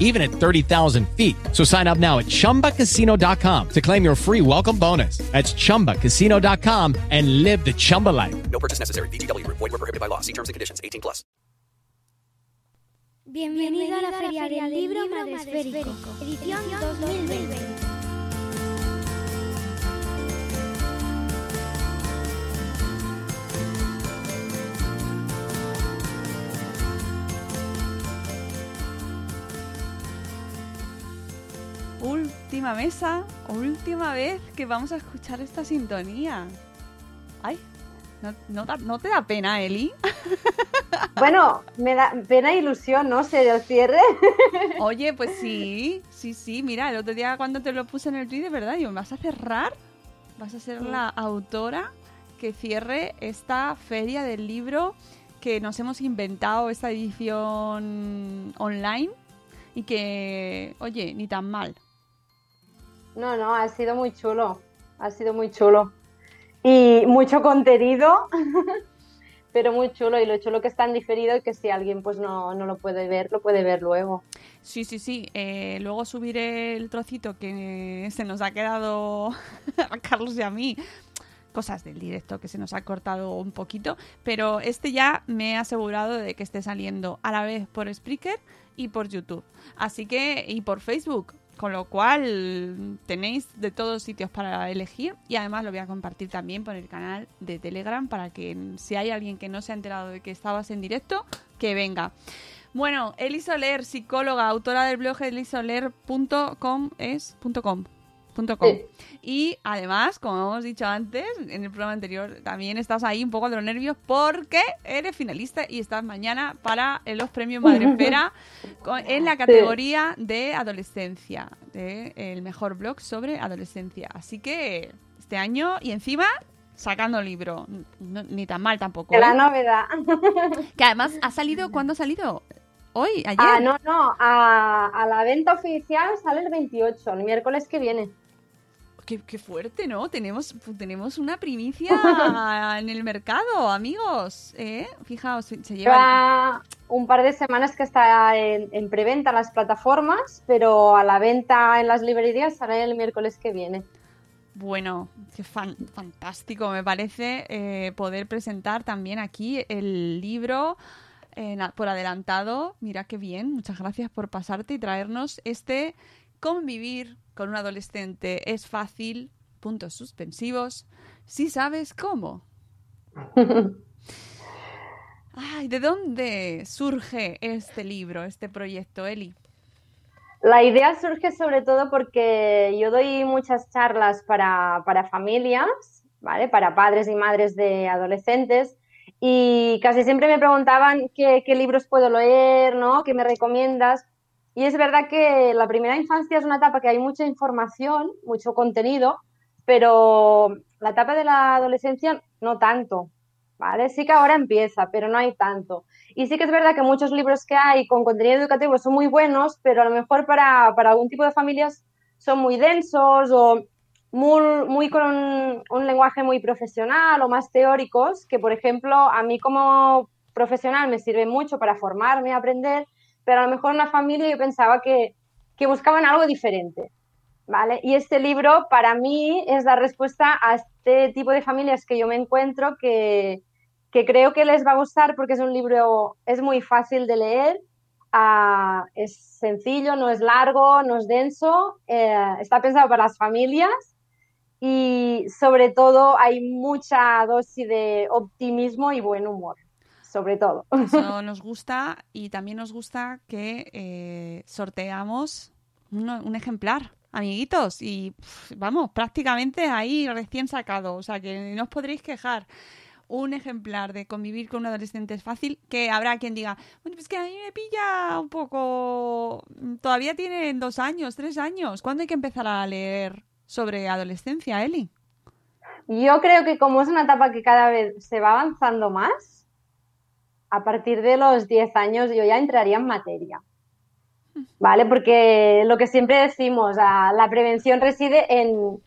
even at 30,000 feet. So sign up now at ChumbaCasino.com to claim your free welcome bonus. That's ChumbaCasino.com and live the Chumba life. No purchase necessary. VGW. Void were prohibited by law. See terms and conditions. 18 plus. Bienvenido a la Feria del Libro Madresférico, edición 2020. Última mesa, última vez que vamos a escuchar esta sintonía. Ay, ¿no, no da- no te da pena, Eli? Bueno, me da pena e ilusión, ¿no? Ser el cierre. Oye, pues sí, sí, sí. Mira, el otro día cuando te lo puse en el Twitter, ¿verdad? Digo, ¿vas a cerrar? ¿Vas a ser la autora que cierre esta feria del libro que nos hemos inventado, esta edición online? Y que, oye, ni tan mal. No, no, ha sido muy chulo. Ha sido muy chulo. Y mucho contenido, pero muy chulo. Y lo chulo que está en diferido y que si alguien pues no, no lo puede ver, lo puede ver luego. Sí, sí, sí. Eh, luego subiré el trocito que se nos ha quedado a Carlos y a mí. Cosas del directo que se nos ha cortado un poquito. Pero este ya me he asegurado de que esté saliendo a la vez por Spreaker y por YouTube. Así que, y por Facebook. Con lo cual tenéis de todos sitios para elegir. Y además lo voy a compartir también por el canal de Telegram para que si hay alguien que no se ha enterado de que estabas en directo, que venga. Bueno, Eli Soler, psicóloga, autora del blog elisoler.com es .com. Sí. Y además, como hemos dicho antes, en el programa anterior, también estás ahí un poco de los nervios porque eres finalista y estás mañana para los premios Madrefera con- en la categoría de adolescencia, de el mejor blog sobre adolescencia. Así que este año y encima sacando libro, No- ni tan mal tampoco. Que la ¿eh? novedad. Que además ha salido, ¿cuándo ha salido? Hoy, ayer. Ah, no, no. A, a la venta oficial sale el 28, el miércoles que viene. Qué, qué fuerte, ¿no? Tenemos, tenemos una primicia en el mercado, amigos. ¿eh? Fijaos, se, lleva... Lleva un par de semanas que está en, en preventa en las plataformas, pero a la venta en las librerías sale el miércoles que viene. Bueno, qué fan- fantástico me parece eh, poder presentar también aquí el libro a- por adelantado. Mira qué bien, muchas gracias por pasarte y traernos este Convivir con un adolescente es fácil, puntos suspensivos, si sabes cómo. Ay, ¿de dónde surge este libro, este proyecto, Eli? La idea surge sobre todo porque yo doy muchas charlas para, para familias, ¿vale? Para padres y madres de adolescentes y casi siempre me preguntaban qué, qué libros puedo leer, ¿no? ¿Qué me recomiendas? Y es verdad que la primera infancia es una etapa que hay mucha información, mucho contenido, pero la etapa de la adolescencia no tanto, ¿vale? Sí que ahora empieza, pero no hay tanto. Y sí que es verdad que muchos libros que hay con contenido educativo son muy buenos, pero a lo mejor para, para algún tipo de familias son muy densos o muy, con un, un lenguaje muy profesional o más teóricos, que por ejemplo a mí como profesional me sirve mucho para formarme, aprender, pero a lo mejor una familia yo pensaba que, buscaban algo diferente. ¿Vale? Y este libro para mí es la respuesta a este tipo de familias que yo me encuentro que, que creo que les va a gustar porque es un libro, es muy fácil de leer, ah, es sencillo, no es largo, no es denso, eh, está pensado para las familias y sobre todo hay mucha dosis de optimismo y buen humor. Sobre todo. Eso nos gusta y también nos gusta que eh, sorteamos un ejemplar, amiguitos, y vamos, prácticamente ahí recién sacado, o sea que no os podréis quejar. Un ejemplar de convivir con un adolescente es fácil, que habrá quien diga, bueno, pues que a mí me pilla un poco, todavía tienen dos años, tres años, ¿cuándo hay que empezar a leer sobre adolescencia, Eli? Yo creo que como es una etapa que cada vez se va avanzando más, a partir de los 10 años yo ya entraría en materia. ¿Vale? Porque lo que siempre decimos, ah, la prevención reside en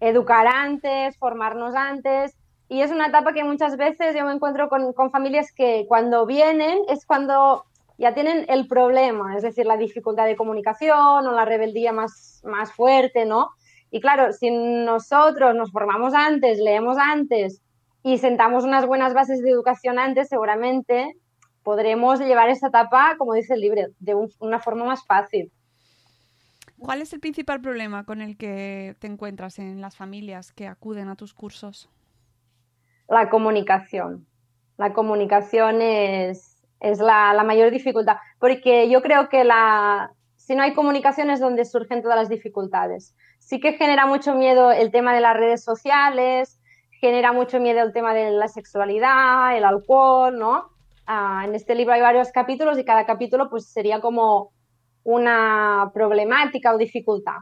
educar antes, formarnos antes. Y es una etapa que muchas veces yo me encuentro con, con familias que cuando vienen es cuando ya tienen el problema, es decir, la dificultad de comunicación o la rebeldía más, más fuerte, ¿no? Y claro, si nosotros nos formamos antes, leemos antes y sentamos unas buenas bases de educación antes, seguramente podremos llevar esta etapa, como dice el libro, de un- una forma más fácil. ¿Cuál es el principal problema con el que te encuentras en las familias que acuden a tus cursos? La comunicación. La comunicación es, es la, la mayor dificultad, porque yo creo que la, si no hay comunicación es donde surgen todas las dificultades. Sí que genera mucho miedo el tema de las redes sociales, genera mucho miedo el tema de la sexualidad, el alcohol, ¿no? Ah, en este libro hay varios capítulos y cada capítulo pues sería como una problemática o dificultad.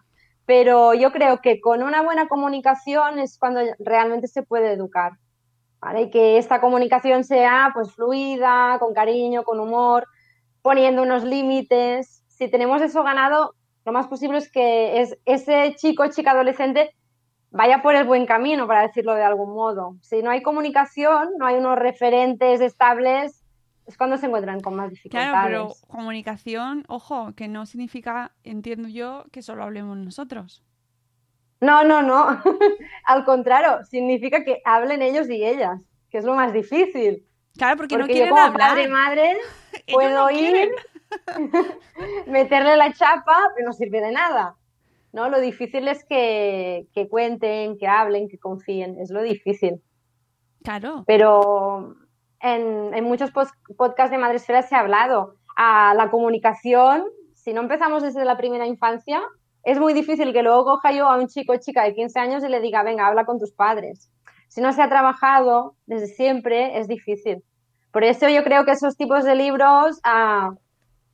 Pero yo creo que con una buena comunicación es cuando realmente se puede educar. ¿vale? Y que esta comunicación sea pues fluida, con cariño, con humor, poniendo unos límites. Si tenemos eso ganado, lo más posible es que es, ese chico chica adolescente vaya por el buen camino, para decirlo de algún modo. Si no hay comunicación, no hay unos referentes estables, es cuando se encuentran con más dificultades. Claro, pero comunicación, ojo, que no significa, entiendo yo, que solo hablemos nosotros. No, no, no. Al contrario, significa que hablen ellos y ellas, que es lo más difícil. Claro, porque, no quieren yo como hablar. padre y madre puedo no ir, meterle la chapa, pero no sirve de nada. ¿No? Lo difícil es que, que cuenten, que hablen, que confíen. Es lo difícil. Claro. Pero en, en muchos podcasts de Madresfera se ha hablado a la comunicación. Si no empezamos desde la primera infancia, es muy difícil que luego coja yo a un chico o chica de 15 años y le diga, venga, habla con tus padres. Si no se ha trabajado desde siempre, es difícil. Por eso yo creo que esos tipos de libros, ah,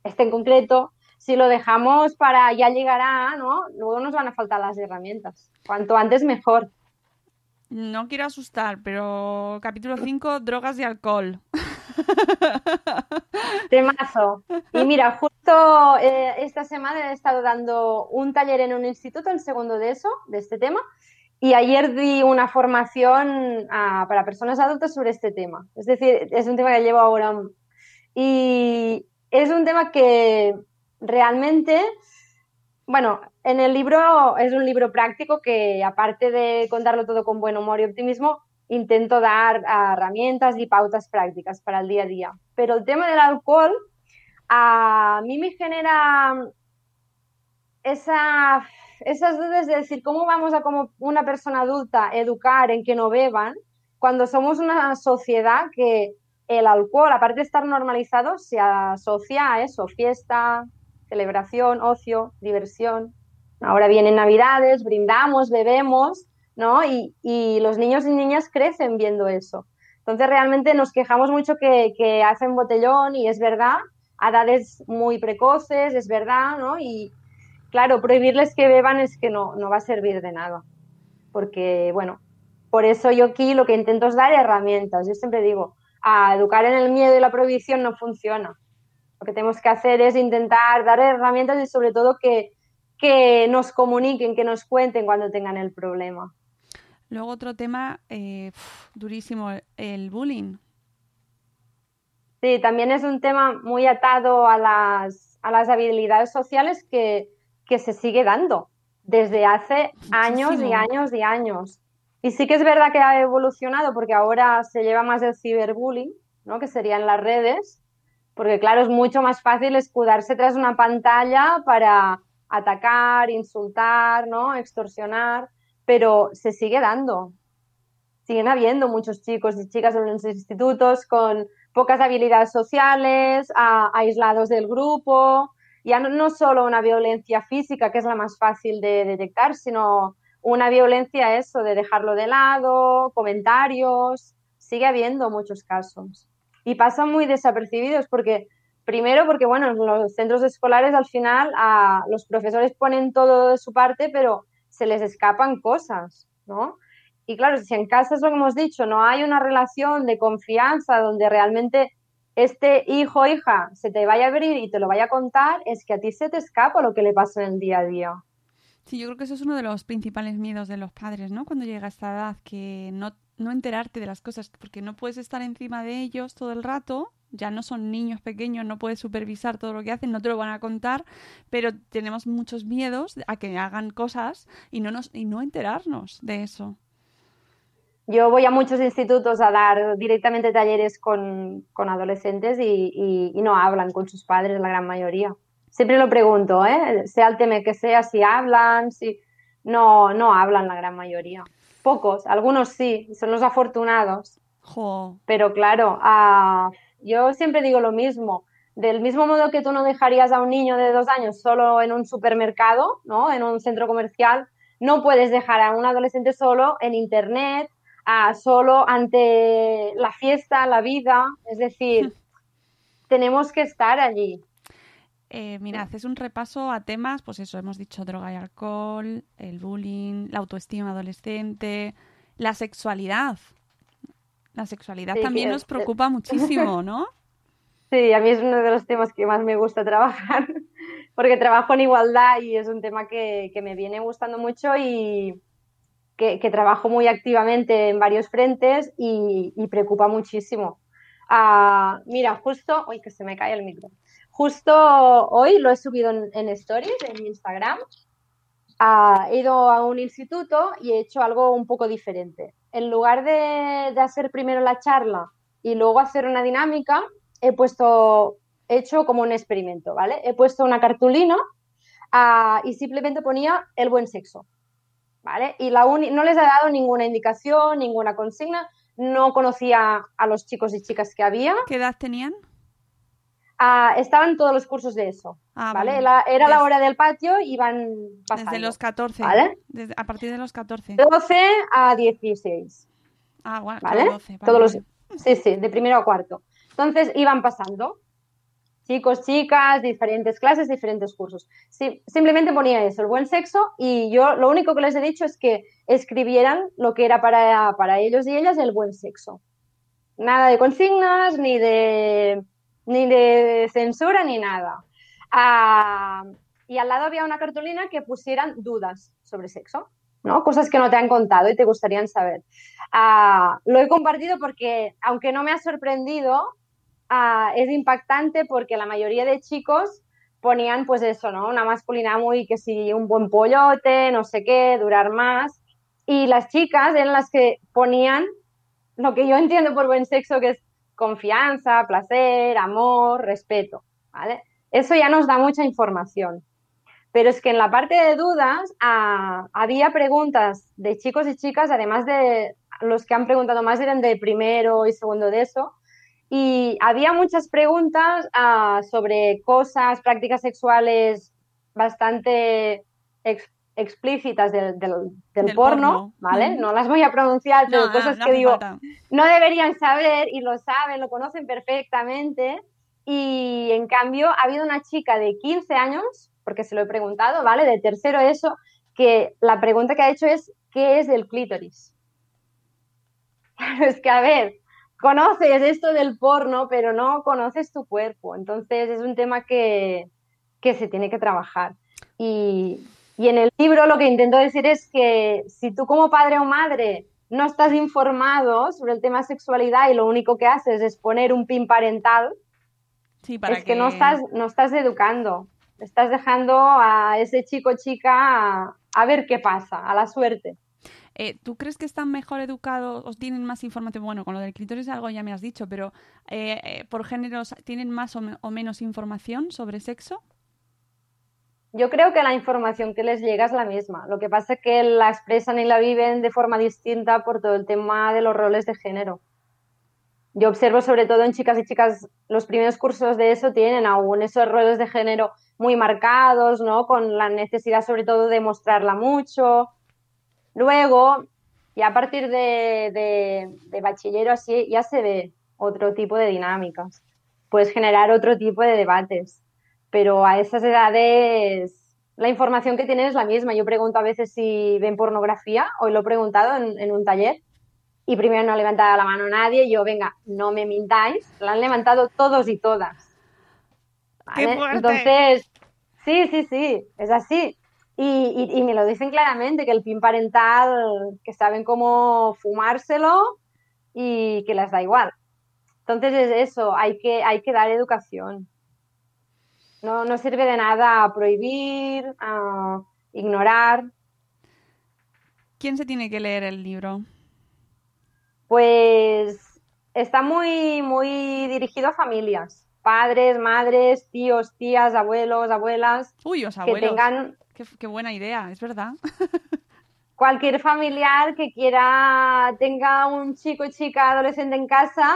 este en concreto, si lo dejamos para ya llegará, ¿no? Luego nos van a faltar las herramientas. Cuanto antes mejor. No quiero asustar, pero capítulo 5, drogas y alcohol. Temazo. Y mira, justo eh, esta semana he estado dando un taller en un instituto, el segundo de eso, de este tema, y ayer di una formación ah, para personas adultas sobre este tema. Es decir, es un tema que llevo ahora. Y es un tema que realmente, bueno, en el libro es un libro práctico que aparte de contarlo todo con buen humor y optimismo, intento dar herramientas y pautas prácticas para el día a día. Pero el tema del alcohol a mí me genera esa, esas dudas de decir cómo vamos a como una persona adulta educar en que no beban cuando somos una sociedad que el alcohol, aparte de estar normalizado, se asocia a eso, fiesta, celebración, ocio, diversión. Ahora vienen navidades, brindamos, bebemos, ¿no? Y, los niños y niñas crecen viendo eso. Entonces realmente nos quejamos mucho que, que hacen botellón y es verdad, a edades muy precoces, es verdad, ¿no? Y claro, prohibirles que beban es que no, no va a servir de nada. Porque, bueno, por eso yo aquí lo que intento es dar herramientas. Yo siempre digo, a educar en el miedo y la prohibición no funciona. Lo que tenemos que hacer es intentar dar herramientas y sobre todo que, que nos comuniquen, que nos cuenten cuando tengan el problema. Luego otro tema eh, durísimo, el bullying. Sí, también es un tema muy atado a las, a las habilidades sociales que, que se sigue dando desde hace años y años y años. Y sí que es verdad que ha evolucionado porque ahora se lleva más el ciberbullying, ¿no? que serían las redes, porque claro, es mucho más fácil escudarse tras una pantalla para atacar, insultar, extorsionar, pero se sigue dando. Siguen habiendo muchos chicos y chicas en los institutos con pocas habilidades sociales, a- aislados del grupo, ya no, no solo una violencia física, que es la más fácil de detectar, sino una violencia eso, de dejarlo de lado, comentarios, sigue habiendo muchos casos. Y pasan muy desapercibidos porque, primero porque, bueno, en los centros escolares al final a, los profesores ponen todo de su parte, pero se les escapan cosas, ¿no? Y claro, si en casa es lo que hemos dicho, no hay una relación de confianza donde realmente este hijo hija se te vaya a abrir y te lo vaya a contar, es que a ti se te escapa lo que le pasa en el día a día. Sí, yo creo que eso es uno de los principales miedos de los padres, ¿no? Cuando llega esta edad, que no, no enterarte de las cosas, porque no puedes estar encima de ellos todo el rato, ya no son niños pequeños, no puedes supervisar todo lo que hacen, no te lo van a contar, pero tenemos muchos miedos a que hagan cosas y no, nos, y no enterarnos de eso. Yo voy a muchos institutos a dar directamente talleres con, con adolescentes y, y- y no hablan con sus padres, la gran mayoría. Siempre lo pregunto, ¿eh? Sea el tema que sea, si hablan, si... No, no hablan la gran mayoría. Pocos, algunos sí, son los afortunados. Jo, Pero claro, yo siempre digo lo mismo. Del mismo modo que tú no dejarías a un niño de dos años solo en un supermercado, ¿no? En un centro comercial, no puedes dejar a un adolescente solo en internet, ah, solo ante la fiesta, la vida. Es decir, tenemos que estar allí. Eh, mira, haces un repaso a temas, pues eso, hemos dicho droga y alcohol, el bullying, la autoestima adolescente, la sexualidad. La sexualidad Sí, también que- nos preocupa muchísimo, ¿no? Sí, a mí es uno de los temas que más me gusta trabajar, porque trabajo en igualdad y es un tema que, que me viene gustando mucho y que, que trabajo muy activamente en varios frentes y, y preocupa muchísimo. Ah, mira, justo, uy, que se me cae el micro. Justo hoy lo he subido en, Stories, en Instagram. Ah, he ido a un instituto y he hecho algo un poco diferente. En lugar de, hacer primero la charla y luego hacer una dinámica, he puesto, he hecho como un experimento, ¿vale? He puesto una cartulina ah, y simplemente ponía el buen sexo, ¿vale? Y la uni- no les he dado ninguna indicación, ninguna consigna, no conocía a los chicos y chicas que había, ¿Qué edad tenían? Ah, estaban todos los cursos de eso, Ah, ¿vale? La- era la hora del patio, iban pasando. Desde los 14. ¿Vale? Desde- a partir de los 14. 12 a 16. Ah, bueno, ¿vale? claro, 12, vale, Todos los, sí, sí, de primero a cuarto. Entonces iban pasando, chicos, chicas, diferentes clases, diferentes cursos. Sí, simplemente ponía eso, el buen sexo, y yo lo único que les he dicho es que escribieran lo que era para, para ellos y ellas el buen sexo. Nada de consignas, ni de, ni de censura, ni nada. Ah, y al lado había una cartulina que pusieran dudas sobre sexo, ¿no? Cosas que no te han contado y te gustarían saber. Ah, lo he compartido porque, aunque no me ha sorprendido, ah, es impactante porque la mayoría de chicos ponían, pues eso, ¿no? Una masculinidad muy que si un buen pollote, no sé qué, durar más. Y las chicas eran las que ponían lo que yo entiendo por buen sexo, que es confianza, placer, amor, respeto, ¿vale? Eso ya nos da mucha información. Pero es que en la parte de dudas ah, había preguntas de chicos y chicas, además de los que han preguntado más eran de primero y segundo de eso, y había muchas preguntas ah, sobre cosas, prácticas sexuales bastante explícitas del, del- del Del porno, porno. ¿vale? No las voy a pronunciar, pero No, cosas no que digo, falta. no deberían saber y lo saben, lo conocen perfectamente. Y en cambio, ha habido una chica de 15 años, porque se lo he preguntado, ¿vale? De tercero eso, que la pregunta que ha hecho es, ¿qué es el clítoris? Es que, a ver, conoces esto del porno, pero no conoces tu cuerpo. Entonces, es un tema que, que se tiene que trabajar. Y, y en el libro lo que intento decir es que si tú como padre o madre no estás informado sobre el tema sexualidad y lo único que haces es poner un pin parental, Sí, para es que, no, estás, no estás educando. Estás dejando a ese chico o chica a, a ver qué pasa, a la suerte. Eh, ¿Tú crees que están mejor educados o tienen más información? Bueno, con lo del clítoris algo ya me has dicho, pero eh, eh, por géneros, ¿tienen más o, me- o menos información sobre sexo? Yo creo que la información que les llega es la misma. Lo que pasa es que la expresan y la viven de forma distinta por todo el tema de los roles de género. yo observo sobre todo en chicas y chicas, los primeros cursos de eso tienen aún esos roles de género muy marcados, ¿no? Con la necesidad sobre todo de mostrarla mucho. Luego, y a partir de, de, de bachillero así, ya se ve otro tipo de dinámicas. Puedes generar otro tipo de debates. Pero a esas edades la información que tienen es la misma. Yo pregunto a veces si ven pornografía, hoy lo he preguntado en, en un taller, y primero no ha levantado la mano nadie, y yo, venga, no me mintáis, la han levantado todos y todas. Entonces, sí, sí, sí, es así. Y, y- y me lo dicen claramente, que el pin parental, que saben cómo fumárselo y que les da igual. Entonces es eso, hay que, hay que dar educación. No, no sirve de nada prohibir, ah, ignorar. ¿Quién se tiene que leer el libro? Pues está muy, muy dirigido a familias, padres, madres, tíos, tías, abuelos, abuelas, Uy, los que abuelos. tengan Qué, qué buena idea, es verdad. cualquier familiar que quiera, tenga un chico y chica adolescente en casa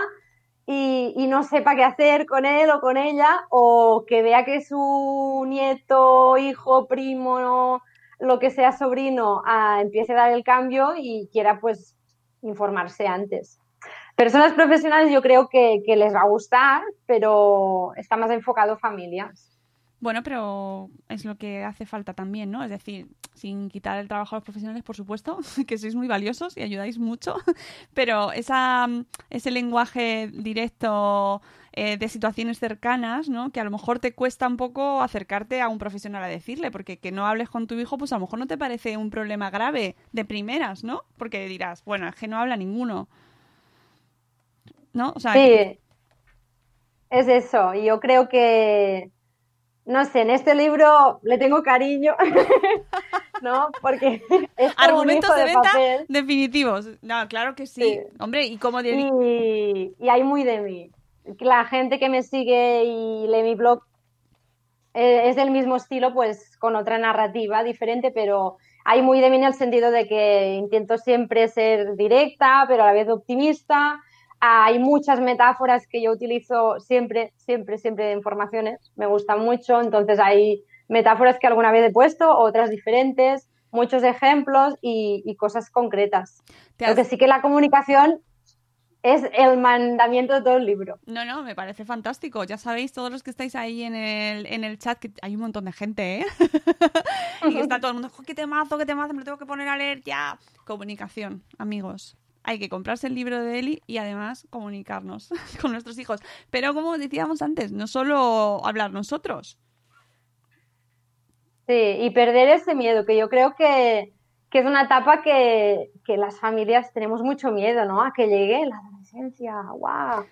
y, no sepa qué hacer con él o con ella, o que vea que su nieto, hijo, primo, lo que sea sobrino, ah, empiece a dar el cambio y quiera pues informarse antes. Personas profesionales yo creo que, les va a gustar, pero está más enfocado a familias. Bueno, pero es lo que hace falta también, ¿no? Es decir, sin quitar el trabajo a los profesionales, por supuesto, que sois muy valiosos y ayudáis mucho, pero esa, ese lenguaje directo eh, de situaciones cercanas, ¿no? Que a lo mejor te cuesta un poco acercarte a un profesional a decirle, porque que no hables con tu hijo, pues a lo mejor no te parece un problema grave de primeras, ¿no? Porque dirás, bueno, es que no habla ninguno. ¿No? O sea, Sí, es eso. Y yo creo que, no sé, en este libro le tengo cariño, ¿no? Porque es como un argumentos hijo de de venta papel definitivos. No, claro que sí. Sí. Hombre, y como de... y, y hay muy de mí. La gente que me sigue y lee mi blog eh, es del mismo estilo, pues con otra narrativa diferente, pero hay muy de mí en el sentido de que intento siempre ser directa, pero a la vez optimista. Hay muchas metáforas que yo utilizo siempre, siempre, siempre de informaciones. Me gustan mucho, entonces hay metáforas que alguna vez he puesto, otras diferentes, muchos ejemplos y, y cosas concretas. Lo has- que sí que la comunicación es el mandamiento de todo el libro. No, no, me parece fantástico. Ya sabéis, todos los que estáis ahí en el, en el chat, que hay un montón de gente, ¿eh? y está todo el mundo, "Jo, qué temazo, qué temazo, me lo tengo que poner a leer ya. Comunicación, amigos. Hay que comprarse el libro de Eli y además comunicarnos con nuestros hijos. Pero como decíamos antes, no solo hablar nosotros. Sí, y perder ese miedo, que yo creo que, que es una etapa que, que las familias tenemos mucho miedo, ¿no? A que llegue la adolescencia, ¡guau!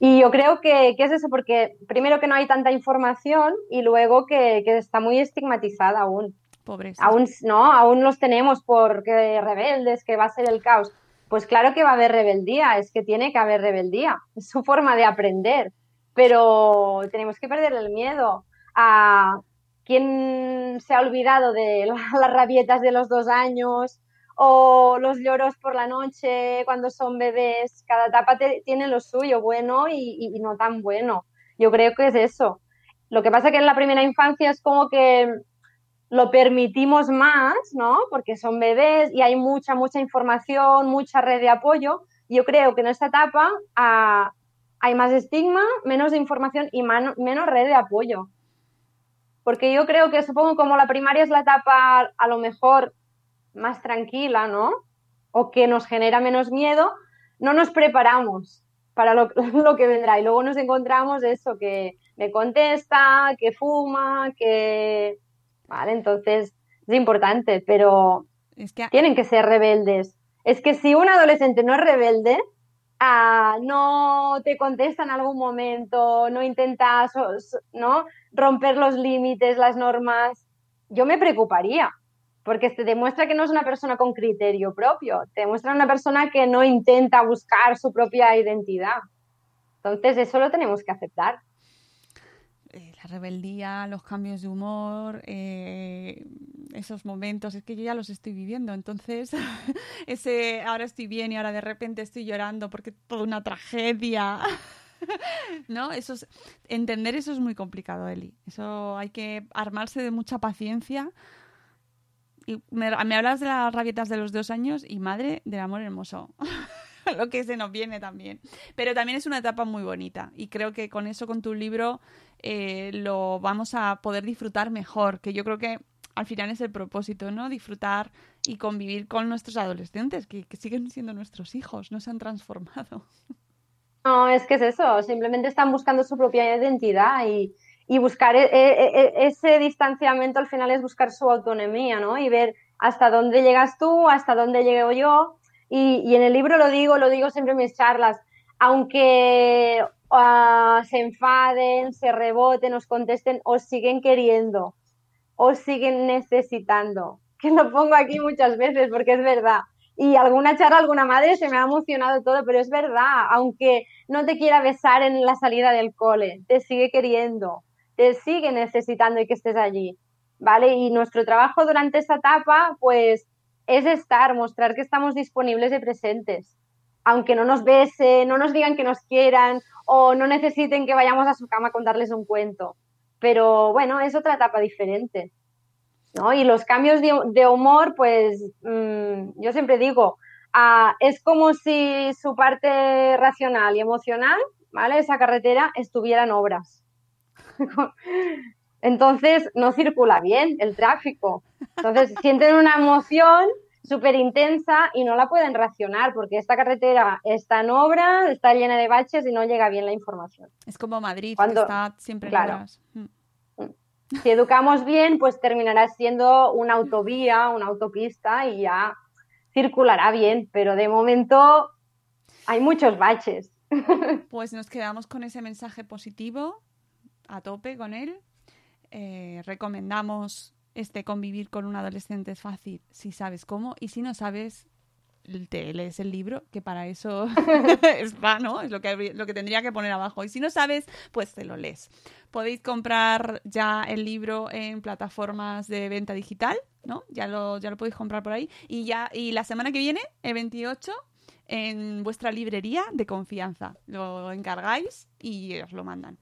Y yo creo que, que es eso, porque primero que no hay tanta información y luego que, que está muy estigmatizada aún. Pobres. Aún, ¿no? Aún los tenemos porque rebeldes, que va a ser el caos. Pues claro que va a haber rebeldía, es que tiene que haber rebeldía, es su forma de aprender, pero tenemos que perder el miedo a quién se ha olvidado de la- las rabietas de los dos años o los lloros por la noche cuando son bebés. Cada etapa tiene lo suyo, bueno y, y- y no tan bueno. Yo creo que es eso. Lo que pasa que en la primera infancia es como que lo permitimos más, ¿no? Porque son bebés y hay mucha, mucha información, mucha red de apoyo. Yo creo que en esta etapa ah, hay más estigma, menos información y menos red de apoyo. Porque yo creo que supongo como la primaria es la etapa a lo mejor más tranquila, ¿no? O que nos genera menos miedo, no nos preparamos para lo que vendrá. Y luego nos encontramos eso, que me contesta, que fuma, que... Vale, entonces es importante, pero Es que tienen que ser rebeldes. Es que si un adolescente no es rebelde, ah, no te contesta en algún momento, no intenta ¿no? romper los límites, las normas, yo me preocuparía, porque te demuestra que no es una persona con criterio propio, te demuestra una persona que no intenta buscar su propia identidad. Entonces, eso lo tenemos que aceptar. La rebeldía, los cambios de humor, eh, esos momentos, es que yo ya los estoy viviendo. Entonces, ese ahora estoy bien y ahora de repente estoy llorando porque toda una tragedia. ¿No? Eso es- entender eso es muy complicado, Eli. Eso hay que armarse de mucha paciencia. Y me hablas de las rabietas de los dos años y madre del amor hermoso. Lo que se nos viene también. Pero también es una etapa muy bonita. Y creo que con eso, con tu libro, eh, lo vamos a poder disfrutar mejor. Que yo creo que al final es el propósito, ¿no? Disfrutar y convivir con nuestros adolescentes, que, siguen siendo nuestros hijos, no se han transformado. No, es que es eso, simplemente están buscando su propia identidad y, buscar e- e- e- ese distanciamiento al final es buscar su autonomía, ¿no? Y ver hasta dónde llegas tú, hasta dónde llego yo. Y, en el libro lo digo, lo digo siempre en mis charlas, aunque ah, se enfaden, se reboten, os contesten, os siguen queriendo, os siguen necesitando. Que lo pongo aquí muchas veces porque es verdad. Y alguna charla, alguna madre se me ha emocionado todo, pero es verdad, aunque no te quiera besar en la salida del cole, te sigue queriendo, te sigue necesitando y que estés allí, ¿vale? Y nuestro trabajo durante esta etapa, pues, es estar, mostrar que estamos disponibles y presentes. Aunque no nos besen, no nos digan que nos quieran o no necesiten que vayamos a su cama a contarles un cuento. Pero bueno, es otra etapa diferente. ¿no? Y los cambios de, humor, pues mmm, yo siempre digo, uh, es como si su parte racional y emocional, ¿vale? Esa carretera estuviera en obras. Entonces no circula bien el tráfico. Entonces sienten una emoción súper intensa y no la pueden racionar porque esta carretera está en obra, está llena de baches y no llega bien la información. Es como Madrid, Cuando, que está siempre claro. obras. Mm. Si educamos bien, pues terminará siendo una autovía, una autopista y ya circulará bien, pero de momento hay muchos baches. Pues nos quedamos con ese mensaje positivo, a tope con él. Eh, recomendamos este convivir con un adolescente es fácil si sabes cómo y si no sabes te lees el libro, que para eso está, ¿no? Es lo que, lo que tendría que poner abajo. Y si no sabes, pues te lo lees. Podéis comprar ya el libro en plataformas de venta digital, ¿no? Ya lo, ya lo podéis comprar por ahí. Y ya, y la semana que viene, el 28, en vuestra librería de confianza. Lo encargáis y os lo mandan.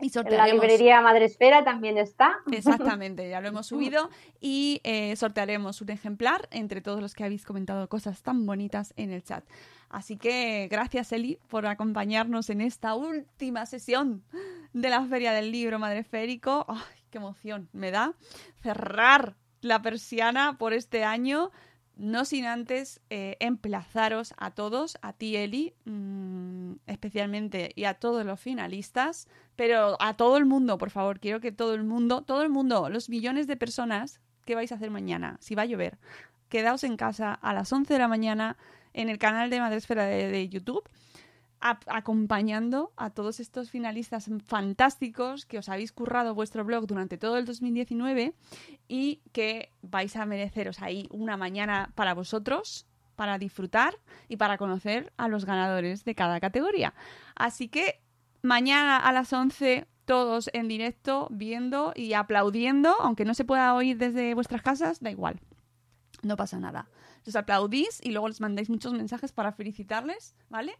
Y en la librería Madresfera también está. Exactamente, ya lo hemos subido y eh, sortearemos un ejemplar entre todos los que habéis comentado cosas tan bonitas en el chat. Así que gracias Eli por acompañarnos en esta última sesión de la Feria del Libro Madresférico. ¡Ay, qué emoción me da cerrar la persiana por este año! No sin antes eh, emplazaros a todos, a ti Eli, mmm, especialmente, y a todos los finalistas, pero a todo el mundo, por favor, quiero que todo el mundo, todo el mundo, los millones de personas, ¿qué vais a hacer mañana? Si va a llover, quedaos en casa a las 11 de la mañana en el canal de Madresfera de, de YouTube, acompañando a todos estos finalistas fantásticos que os habéis currado vuestro blog durante todo el 2019 y que vais a mereceros ahí una mañana para vosotros, para disfrutar y para conocer a los ganadores de cada categoría. Así que mañana a las 11 todos en directo viendo y aplaudiendo, aunque no se pueda oír desde vuestras casas, da igual. No pasa nada. Los aplaudís y luego les mandáis muchos mensajes para felicitarles, ¿vale?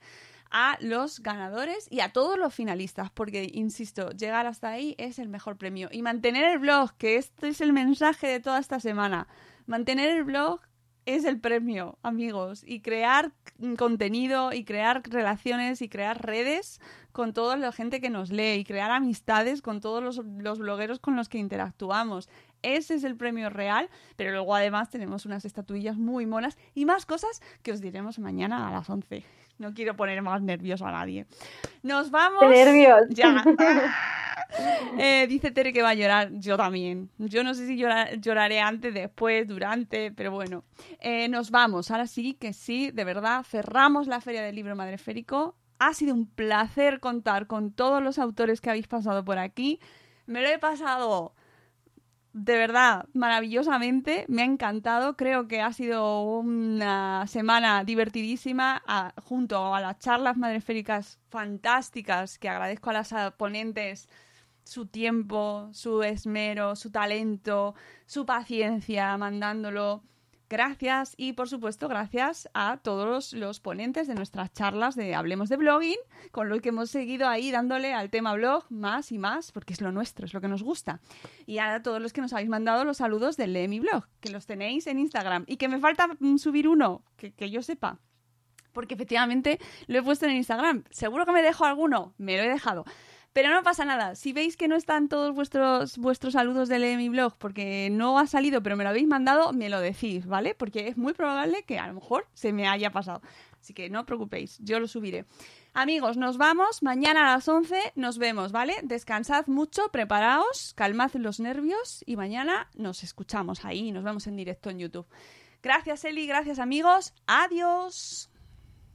A los ganadores y a todos los finalistas, porque, insisto, llegar hasta ahí es el mejor premio. Y mantener el blog, que este es el mensaje de toda esta semana. Mantener el blog es el premio, amigos. Y crear contenido y crear relaciones y crear redes con toda la gente que nos lee y crear amistades con todos los, los blogueros con los que interactuamos. Ese es el premio real, pero luego además tenemos unas estatuillas muy monas y más cosas que os diremos mañana a las 11. No quiero poner más nervioso a nadie. Nos vamos. ¡Qué nervios! Ya. Eh, dice Tere que va a llorar. Yo también. Yo no sé si llorar, lloraré antes, después, durante, pero bueno. Eh, nos vamos. Ahora sí que sí, de verdad. Cerramos la Feria del Libro Madreférico. Ha sido un placer contar con todos los autores que habéis pasado por aquí. Me lo he pasado de verdad maravillosamente. Me ha encantado. Creo que ha sido una semana divertidísima junto a las charlas madreféricas fantásticas que agradezco a las ponentes su tiempo, su esmero, su talento, su paciencia mandándolo. Gracias y por supuesto gracias a todos los ponentes de nuestras charlas de Hablemos de Blogging, con lo que hemos seguido ahí dándole al tema blog más y más, porque es lo nuestro, es lo que nos gusta. Y a todos los que nos habéis mandado los saludos de Lee mi blog, que los tenéis en Instagram y que me falta mm, subir uno, que, que yo sepa. Porque efectivamente lo he puesto en Instagram. Seguro que me dejo alguno, me lo he dejado. Pero no pasa nada. Si veis que no están todos vuestros, vuestros saludos de mi blog porque no ha salido, pero me lo habéis mandado, me lo decís, ¿vale? Porque es muy probable que a lo mejor se me haya pasado. Así que no os preocupéis, yo lo subiré. Amigos, nos vamos. Mañana a las 11 nos vemos, ¿vale? Descansad mucho, preparaos, calmad los nervios y mañana nos escuchamos ahí. Nos vemos en directo en YouTube. Gracias, Eli. Gracias, amigos. Adiós.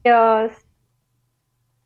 Adiós.